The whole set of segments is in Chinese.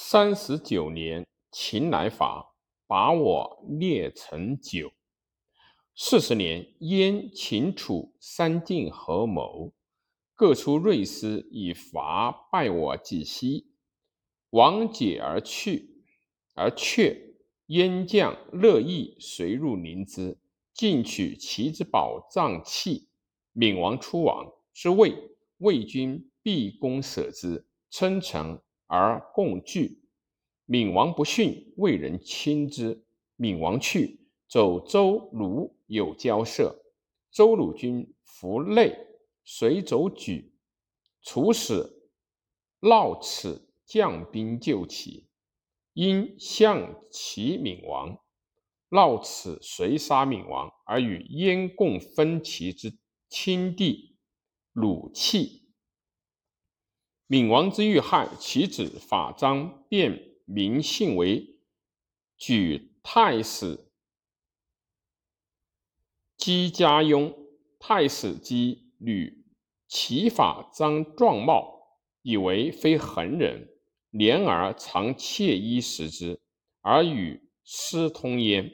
三十九年，秦来伐，把我列成九。四十年，燕、秦、楚三晋合谋，各出锐师以伐败我几息。王解而去，而却。燕将乐毅随入临之，进取其之宝藏器。闵王出亡，之魏，魏军必攻舍之，称臣。而共聚。闵王不逊，魏人亲之。闵王去，走周鲁有交涉。周鲁军弗内，随走举，楚使闹此将兵救齐，因向齐闵王。闹此随杀闵王，而与燕共分齐之亲弟鲁弃。闵王之遇害，其子法章便名姓为举太史姬家雍。太史姬吕其法章状貌，以为非恒人，怜而常窃衣食之，而与私通焉。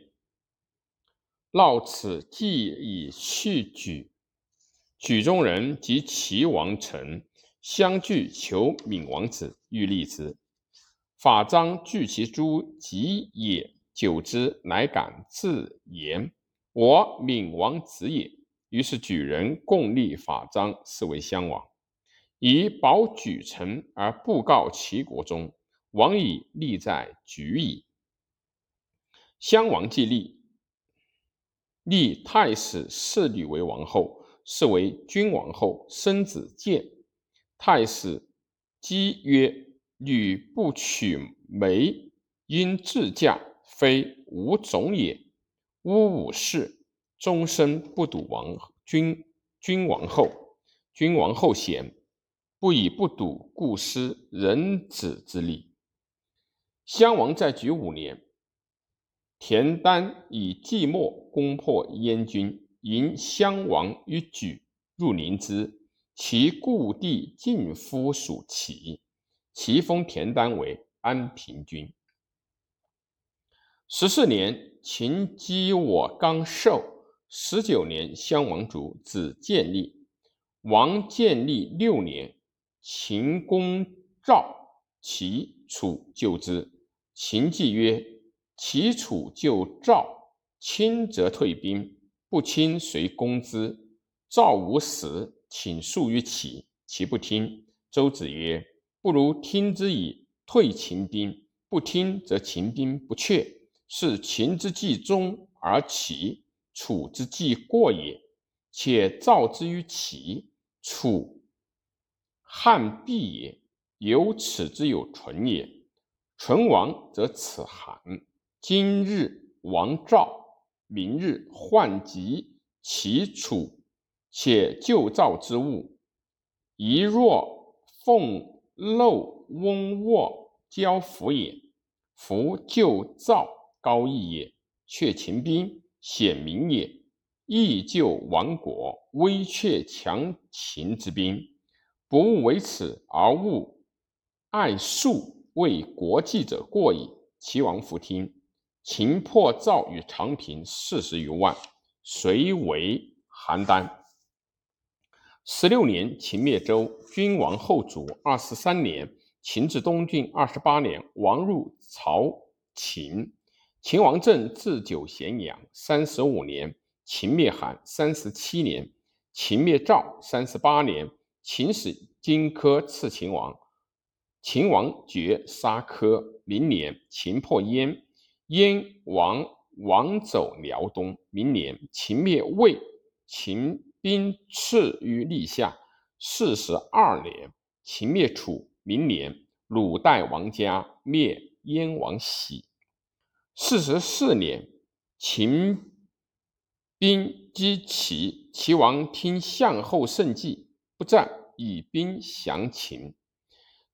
闹此既以续举，举中人及齐王臣。相聚求闵王子，欲立之。法章聚其诸己也，久之，乃敢自言：“我闵王子也。”于是举人共立法章，是为襄王，以保举臣而布告齐国中。王以立在举矣。襄王既立，立太史侍女为王后，是为君王后，生子建。太史姬曰：“女不娶媒，因自嫁，非无种也。巫武氏终身不睹王君君王后，君王后贤，不以不睹故失人子之礼。”襄王在举五年，田丹以计莫攻破燕军，迎襄王于举，入临淄。其故地晋夫属齐，齐封田丹为安平君。十四年，秦击我刚寿。十九年，襄王卒，子建立。王建立六年，秦攻赵，齐、楚救之。秦既曰：“齐、楚救赵，亲则退兵，不亲随攻之。赵无食。”请诉于齐，齐不听。周子曰：“不如听之以退秦兵，不听则秦兵不却，是秦之计中而齐、楚之计过也。且赵之于齐、楚，汉必也，有此之有存也。存亡则此韩。今日亡赵，明日患及齐、楚。”且旧造之物，一若凤漏翁卧交服也。夫旧造高义也，却秦兵显明也。义救亡国，威却强秦之兵，不务为此而务爱术为国计者过矣。齐王弗听。秦破赵与长平四十余万，遂为邯郸。十六年，秦灭周，君王后主。二十三年，秦至东郡。二十八年，王入朝秦。秦王政治九咸阳。三十五年，秦灭韩。三十七年，秦灭赵。三十八年，秦使荆轲刺秦王，秦王绝杀轲。明年，秦破燕，燕王王走辽东。明年，秦灭魏，秦。兵次于立夏，四十二年，秦灭楚。明年，鲁代王家灭燕王喜。四十四年，秦兵击齐，齐王听相后胜计，不战，以兵降秦。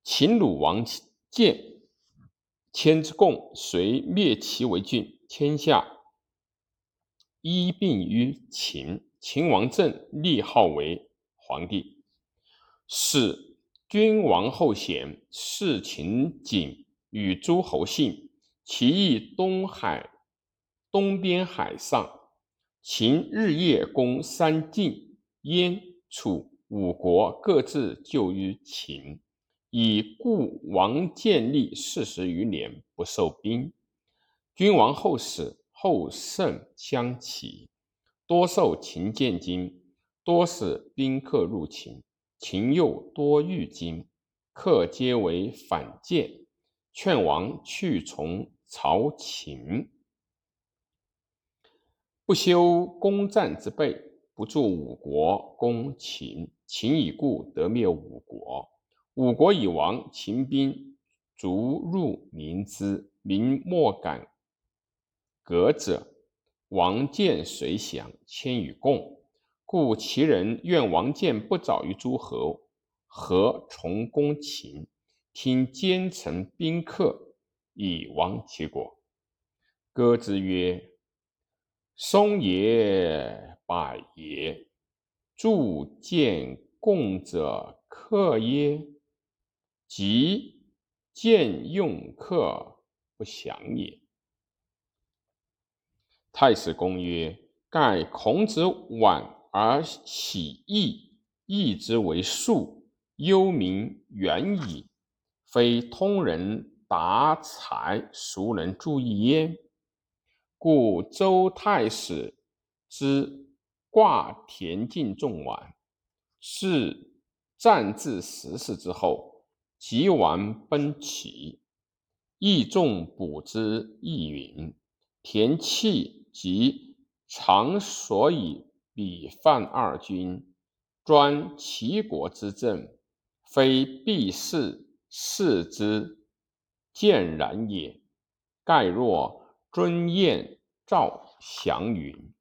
秦鲁王建迁之贡，遂灭齐为郡，天下一并于秦。秦王政立号为皇帝，使君王后贤，事秦景与诸侯姓，其意东海东边海上，秦日夜攻三晋、燕、楚五国，各自救于秦。以故王建立四十余年不受兵，君王后死后胜相齐，多受秦见金，多使宾客入秦，秦又多欲金，客皆为反间，劝王去从曹秦，不修攻战之备，不助五国攻秦，秦已故得灭五国。五国已亡，秦兵逐入民之，民莫敢革者。王建遂降，迁与贡，故齐人愿王建不早于诸侯，何重攻秦？听奸臣宾客，以亡其国。歌之曰：“松也，柏也，助建贡者客耶？”即见用客不祥也。太史公曰：盖孔子晚而喜义，义之为术，幽冥远矣，非通人达才，孰能注意焉？故周太史之挂田径众晚，是战至十世之后。及完奔齐，义众补之亦云：田契及常所以比犯二君，专齐国之政，非必是视之见然也。盖若尊燕赵祥云。